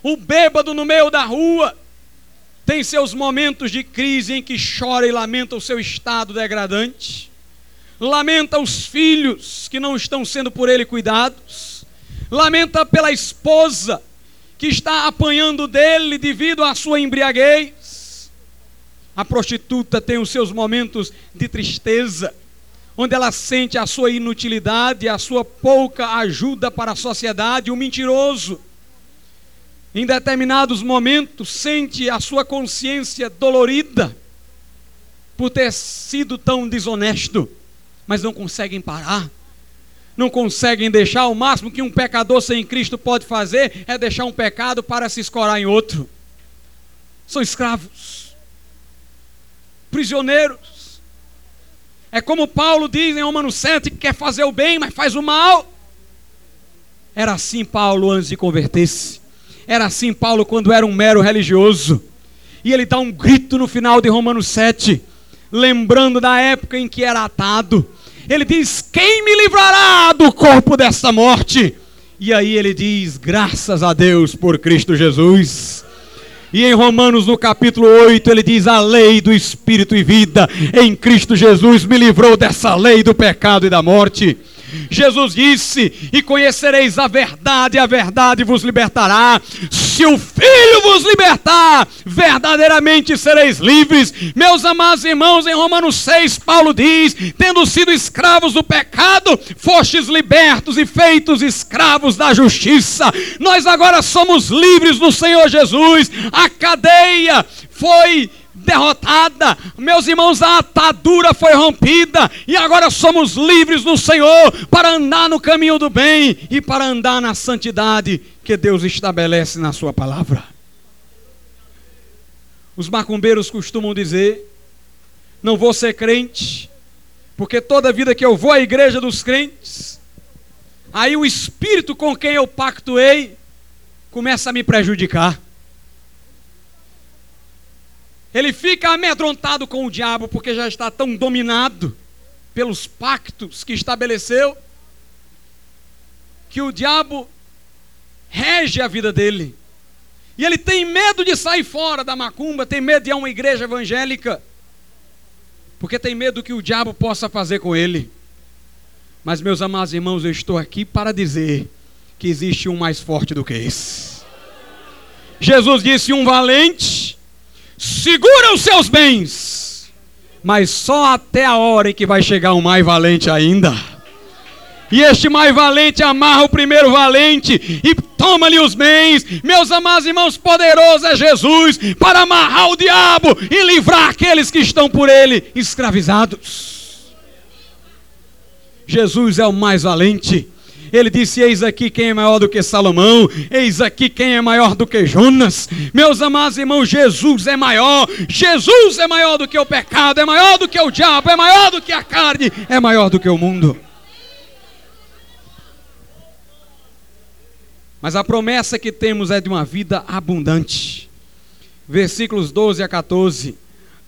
O bêbado no meio da rua tem seus momentos de crise em que chora e lamenta o seu estado degradante. Lamenta os filhos que não estão sendo por ele cuidados. Lamenta pela esposa que está apanhando dele devido à sua embriaguez. A prostituta tem os seus momentos de tristeza onde ela sente a sua inutilidade, a sua pouca ajuda para a sociedade, o mentiroso, em determinados momentos, sente a sua consciência dolorida por ter sido tão desonesto, mas não conseguem parar, não conseguem deixar. O máximo que um pecador sem Cristo pode fazer é deixar um pecado para se escorar em outro. São escravos, prisioneiros é como Paulo diz em Romanos 7 que quer fazer o bem, mas faz o mal. Era assim Paulo antes de converter-se. Era assim Paulo quando era um mero religioso. E ele dá um grito no final de Romanos 7, lembrando da época em que era atado. Ele diz: Quem me livrará do corpo desta morte? E aí ele diz: Graças a Deus por Cristo Jesus. E em Romanos, no capítulo 8, ele diz: A lei do Espírito e vida em Cristo Jesus me livrou dessa lei do pecado e da morte. Jesus disse: E conhecereis a verdade, a verdade vos libertará. Se o Filho vos libertar, verdadeiramente sereis livres. Meus amados irmãos, em Romanos 6, Paulo diz: Tendo sido escravos do pecado, fostes libertos e feitos escravos da justiça. Nós agora somos livres no Senhor Jesus. A cadeia foi derrotada. Meus irmãos, a atadura foi rompida e agora somos livres no Senhor para andar no caminho do bem e para andar na santidade que Deus estabelece na Sua palavra. Os macumbeiros costumam dizer: não vou ser crente, porque toda vida que eu vou à igreja dos crentes, aí o espírito com quem eu pactuei começa a me prejudicar. Ele fica amedrontado com o diabo porque já está tão dominado pelos pactos que estabeleceu que o diabo rege a vida dele. E ele tem medo de sair fora da macumba, tem medo de ir a uma igreja evangélica, porque tem medo que o diabo possa fazer com ele. Mas, meus amados irmãos, eu estou aqui para dizer que existe um mais forte do que esse. Jesus disse: um valente segura os seus bens, mas só até a hora em que vai chegar um mais valente ainda. E este mais valente amarra o primeiro valente e toma-lhe os bens. Meus amados irmãos, poderoso é Jesus para amarrar o diabo e livrar aqueles que estão por ele escravizados. Jesus é o mais valente. Ele disse: Eis aqui quem é maior do que Salomão, eis aqui quem é maior do que Jonas. Meus amados irmãos, Jesus é maior, Jesus é maior do que o pecado, é maior do que o diabo, é maior do que a carne, é maior do que o mundo. Mas a promessa que temos é de uma vida abundante. Versículos 12 a 14.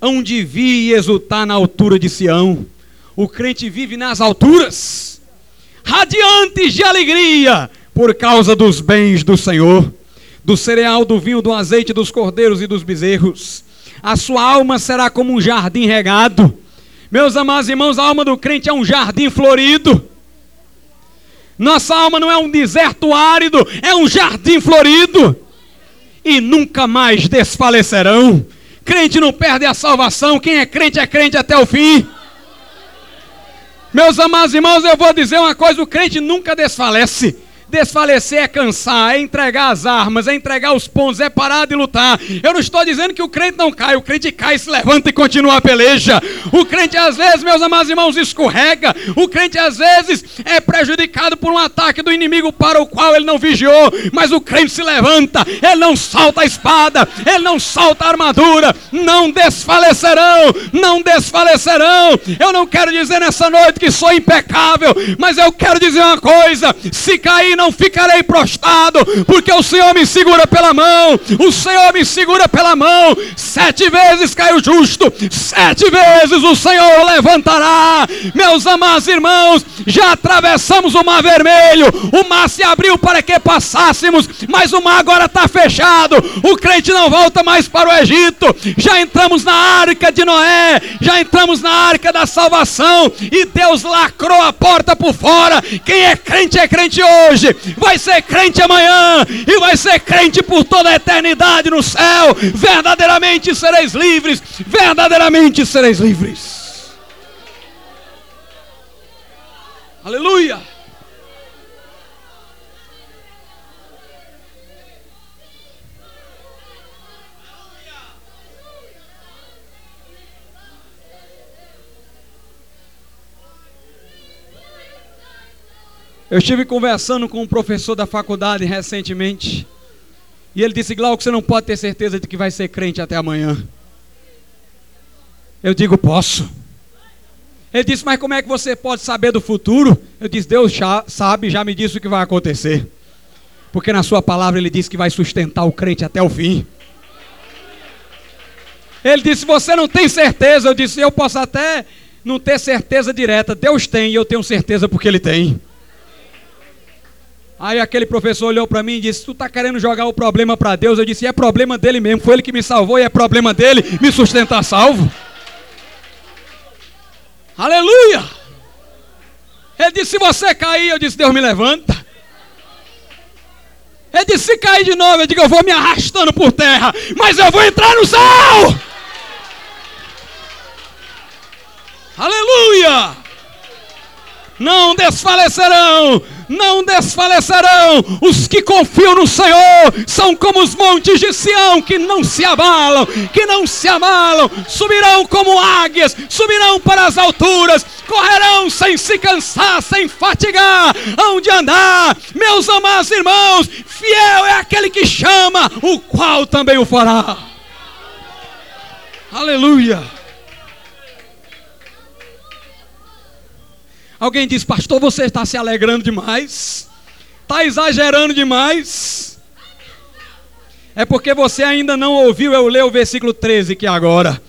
Hão de vir e exultar na altura de Sião. O crente vive nas alturas, radiantes de alegria, por causa dos bens do Senhor, do cereal, do vinho, do azeite, dos cordeiros e dos bezerros. A sua alma será como um jardim regado. Meus amados irmãos, a alma do crente é um jardim florido nossa alma não é um deserto árido, é um jardim florido. E nunca mais desfalecerão. Crente não perde a salvação, quem é crente é crente até o fim. Meus amados irmãos, eu vou dizer uma coisa: o crente nunca desfalece. Desfalecer é cansar, é entregar as armas, é entregar os pontos, é parar de lutar. Eu não estou dizendo que o crente não cai, o crente cai, se levanta e continua a peleja. O crente às vezes, meus amados irmãos, escorrega. O crente às vezes é prejudicado por um ataque do inimigo para o qual ele não vigiou. Mas o crente se levanta, ele não salta a espada, ele não salta a armadura. Não desfalecerão, não desfalecerão. Eu não quero dizer nessa noite que sou impecável, mas eu quero dizer uma coisa: se cair, não ficarei prostrado, porque o Senhor me segura pela mão, o Senhor me segura pela mão. Sete vezes cai o justo, sete vezes o Senhor levantará. Meus amados irmãos, já atravessamos o mar vermelho, o mar se abriu para que passássemos, mas o mar agora está fechado. O crente não volta mais para o Egito. Já entramos na arca de Noé, já entramos na arca da salvação, e Deus lacrou a porta por fora. Quem é crente é crente hoje vai ser crente amanhã e vai ser crente por toda a eternidade no céu. Verdadeiramente sereis livres, verdadeiramente sereis livres. Aleluia. Eu estive conversando com um professor da faculdade recentemente. E ele disse: Glauco, você não pode ter certeza de que vai ser crente até amanhã. Eu digo: Posso. Ele disse: Mas como é que você pode saber do futuro? Eu disse: Deus já sabe, já me disse o que vai acontecer. Porque na Sua palavra Ele disse que vai sustentar o crente até o fim. Ele disse: Você não tem certeza? Eu disse: Eu posso até não ter certeza direta. Deus tem e eu tenho certeza porque Ele tem. Aí aquele professor olhou para mim e disse: Tu está querendo jogar o problema para Deus? Eu disse: É problema dele mesmo. Foi ele que me salvou e é problema dele me sustentar salvo. Aleluia! Ele disse: Se você cair, eu disse: Deus me levanta. Ele disse: Se cair de novo, eu digo: Eu vou me arrastando por terra, mas eu vou entrar no céu. Aleluia! Não desfalecerão não desfalecerão. Os que confiam no Senhor são como os montes de Sião que não se abalam, que não se abalam, subirão como águias, subirão para as alturas, correrão sem se cansar, sem fatigar, onde andar. Meus amados irmãos, fiel é aquele que chama, o qual também o fará. Aleluia. Alguém diz, pastor, você está se alegrando demais, está exagerando demais. É porque você ainda não ouviu eu ler o versículo 13 que agora.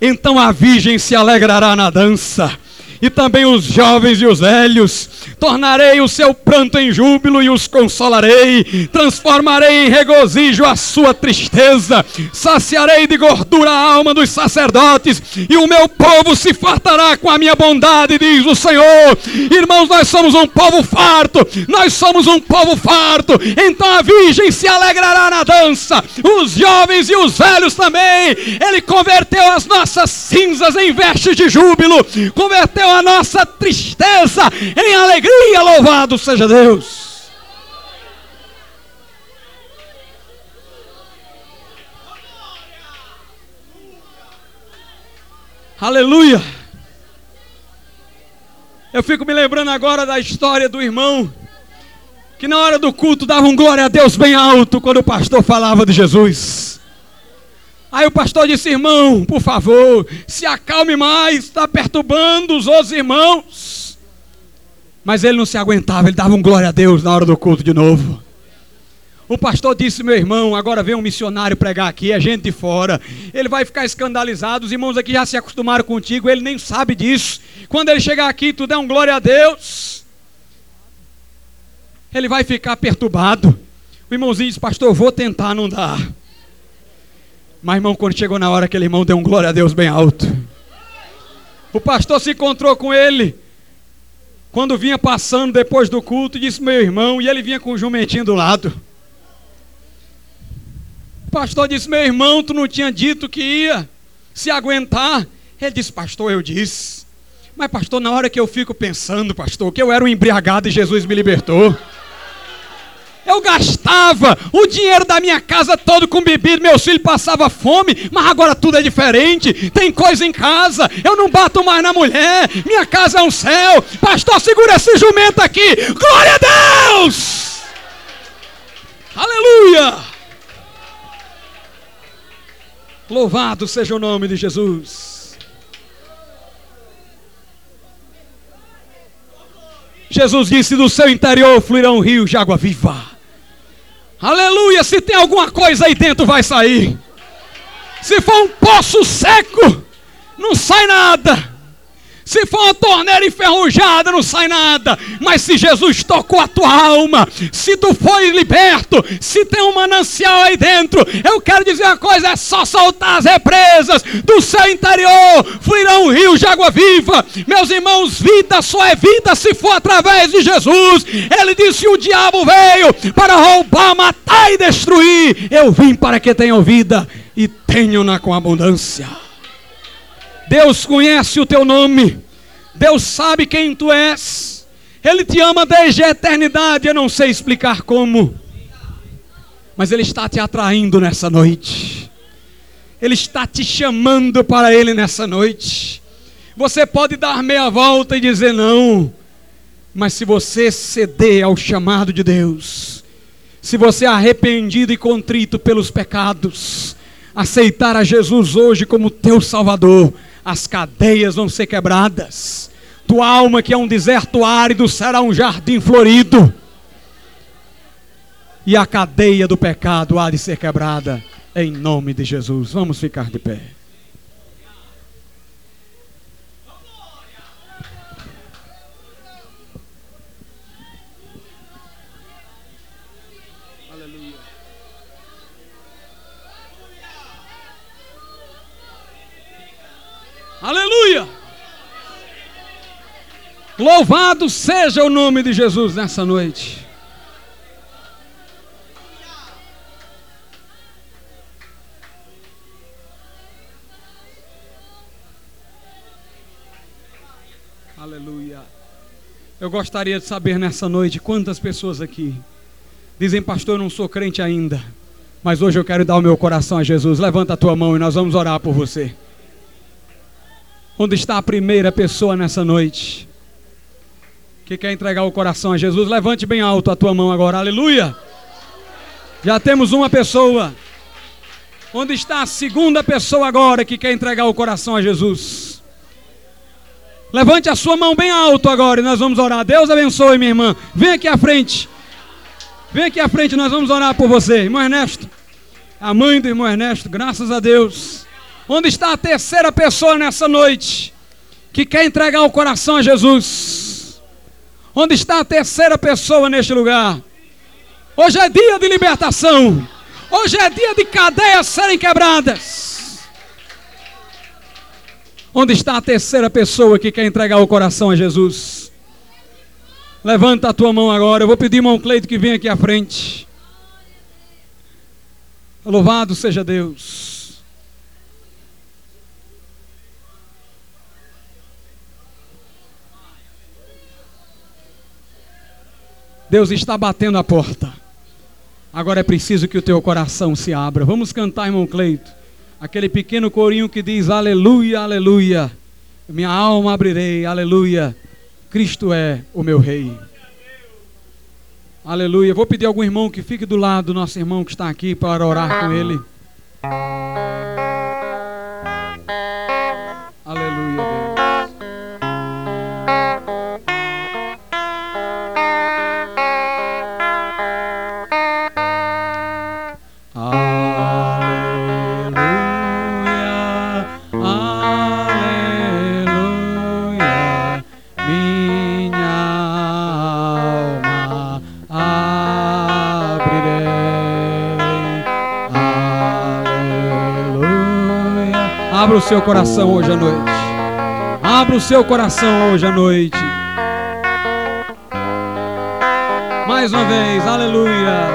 Então a virgem se alegrará na dança e também os jovens e os velhos. Tornarei o seu pranto em júbilo e os consolarei. Transformarei em regozijo a sua tristeza. Saciarei de gordura a alma dos sacerdotes e o meu povo se fartará com a minha bondade, diz o Senhor. Irmãos, nós somos um povo farto. Nós somos um povo farto. Então a virgem se alegrará na dança. Os jovens e os velhos também. Ele converteu as nossas cinzas em vestes de júbilo, converteu a nossa tristeza em alegria. Louvado seja Deus. Aleluia. Eu fico me lembrando agora da história do irmão que na hora do culto dava um glória a Deus bem alto quando o pastor falava de Jesus. Aí o pastor disse: Irmão, por favor, se acalme mais, está perturbando os outros irmãos. Mas ele não se aguentava, ele dava um glória a Deus na hora do culto de novo. O pastor disse: Meu irmão, agora vem um missionário pregar aqui, é gente de fora. Ele vai ficar escandalizado. Os irmãos aqui já se acostumaram contigo, ele nem sabe disso. Quando ele chegar aqui, tu dá um glória a Deus. Ele vai ficar perturbado. O irmãozinho disse: Pastor, vou tentar, não dá. Mas, irmão, quando chegou na hora, aquele irmão deu um glória a Deus bem alto. O pastor se encontrou com ele. Quando vinha passando depois do culto, disse: Meu irmão, e ele vinha com o jumentinho do lado. O pastor disse: Meu irmão, tu não tinha dito que ia se aguentar? Ele disse: Pastor, eu disse. Mas, pastor, na hora que eu fico pensando, pastor, que eu era um embriagado e Jesus me libertou. Eu gastava o dinheiro da minha casa todo com bebida, meus filhos passavam fome, mas agora tudo é diferente. Tem coisa em casa, eu não bato mais na mulher, minha casa é um céu. Pastor, segura esse jumento aqui. Glória a Deus! Aleluia! Louvado seja o nome de Jesus. Jesus disse: Do seu interior fluirão rios de água viva. Aleluia! Se tem alguma coisa aí dentro, vai sair. Se for um poço seco, não sai nada. Se for uma torneira enferrujada, não sai nada. Mas se Jesus tocou a tua alma, se tu foi liberto, se tem um manancial aí dentro, eu quero dizer uma coisa: é só soltar as represas do seu interior, fluirão rios de água viva. Meus irmãos, vida só é vida se for através de Jesus. Ele disse: O diabo veio para roubar, matar e destruir. Eu vim para que tenham vida e tenham-na com abundância. Deus conhece o teu nome. Deus sabe quem tu és. Ele te ama desde a eternidade. Eu não sei explicar como. Mas Ele está te atraindo nessa noite. Ele está te chamando para Ele nessa noite. Você pode dar meia volta e dizer não. Mas se você ceder ao chamado de Deus, se você é arrependido e contrito pelos pecados, aceitar a Jesus hoje como teu Salvador, as cadeias vão ser quebradas. Tua alma, que é um deserto árido, será um jardim florido. E a cadeia do pecado há de ser quebrada em nome de Jesus. Vamos ficar de pé. Aleluia! Louvado seja o nome de Jesus nessa noite. Aleluia. Eu gostaria de saber nessa noite quantas pessoas aqui dizem, pastor, eu não sou crente ainda, mas hoje eu quero dar o meu coração a Jesus. Levanta a tua mão e nós vamos orar por você. Onde está a primeira pessoa nessa noite? Que quer entregar o coração a Jesus? Levante bem alto a tua mão agora, aleluia. Já temos uma pessoa. Onde está a segunda pessoa agora que quer entregar o coração a Jesus? Levante a sua mão bem alto agora e nós vamos orar. Deus abençoe, minha irmã. Vem aqui à frente. Vem aqui à frente, nós vamos orar por você. Irmão Ernesto. A mãe do irmão Ernesto, graças a Deus. Onde está a terceira pessoa nessa noite que quer entregar o coração a Jesus? Onde está a terceira pessoa neste lugar? Hoje é dia de libertação. Hoje é dia de cadeias serem quebradas. Onde está a terceira pessoa que quer entregar o coração a Jesus? Levanta a tua mão agora. Eu vou pedir irmão Cleito que venha aqui à frente. Louvado seja Deus. Deus está batendo a porta. Agora é preciso que o teu coração se abra. Vamos cantar, irmão Cleito. Aquele pequeno corinho que diz aleluia, aleluia. Minha alma abrirei, aleluia. Cristo é o meu rei. Aleluia. Vou pedir algum irmão que fique do lado do nosso irmão que está aqui para orar com ele. Abra o seu coração hoje à noite. Abra o seu coração hoje à noite. Mais uma vez, aleluia.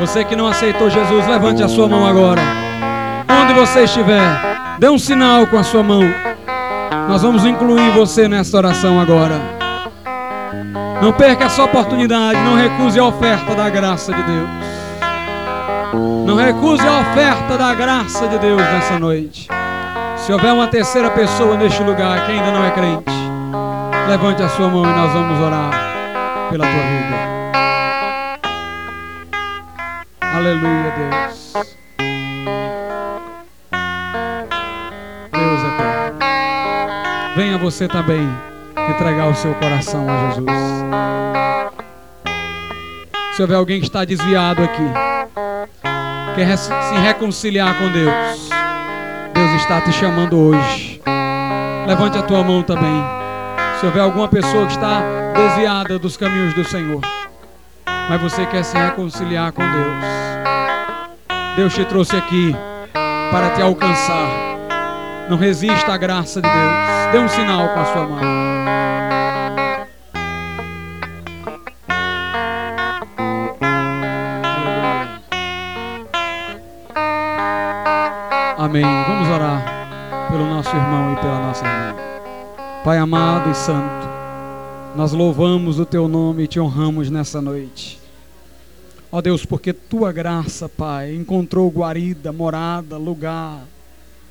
Você que não aceitou Jesus, levante a sua mão agora. Onde você estiver, dê um sinal com a sua mão. Nós vamos incluir você nesta oração agora. Não perca essa oportunidade, não recuse a oferta da graça de Deus. Não recuse a oferta da graça de Deus nessa noite. Se houver uma terceira pessoa neste lugar que ainda não é crente, levante a sua mão e nós vamos orar pela tua vida. Aleluia, Deus. Deus eterno. Venha você também entregar o seu coração a Jesus. Se houver alguém que está desviado aqui, quer se reconciliar com Deus, Deus está te chamando hoje. Levante a tua mão também. Se houver alguma pessoa que está desviada dos caminhos do Senhor, mas você quer se reconciliar com Deus, Deus te trouxe aqui para te alcançar. Não resista à graça de Deus. Dê um sinal com a sua mão. Amém. Vamos orar pelo nosso irmão e pela nossa irmã. Pai amado e santo, nós louvamos o teu nome e te honramos nessa noite. Ó Deus, porque tua graça, Pai, encontrou guarida, morada, lugar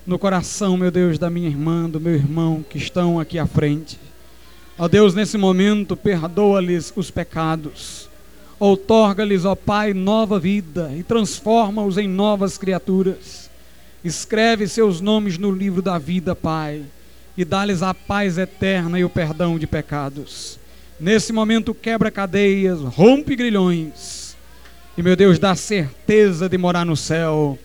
no coração, meu Deus, da minha irmã, do meu irmão que estão aqui à frente. Ó Deus, nesse momento, perdoa-lhes os pecados. Outorga-lhes, ó Pai, nova vida e transforma-os em novas criaturas. Escreve seus nomes no livro da vida, Pai, e dá-lhes a paz eterna e o perdão de pecados. Nesse momento, quebra cadeias, rompe grilhões, e, meu Deus, dá certeza de morar no céu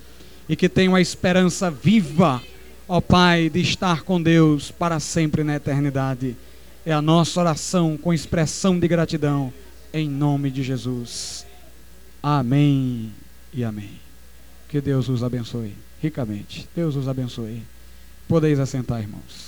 e que tenham a esperança viva, ó Pai, de estar com Deus para sempre na eternidade. É a nossa oração com expressão de gratidão, em nome de Jesus. Amém e amém. Que Deus os abençoe ricamente. Deus os abençoe. Podeis assentar, irmãos.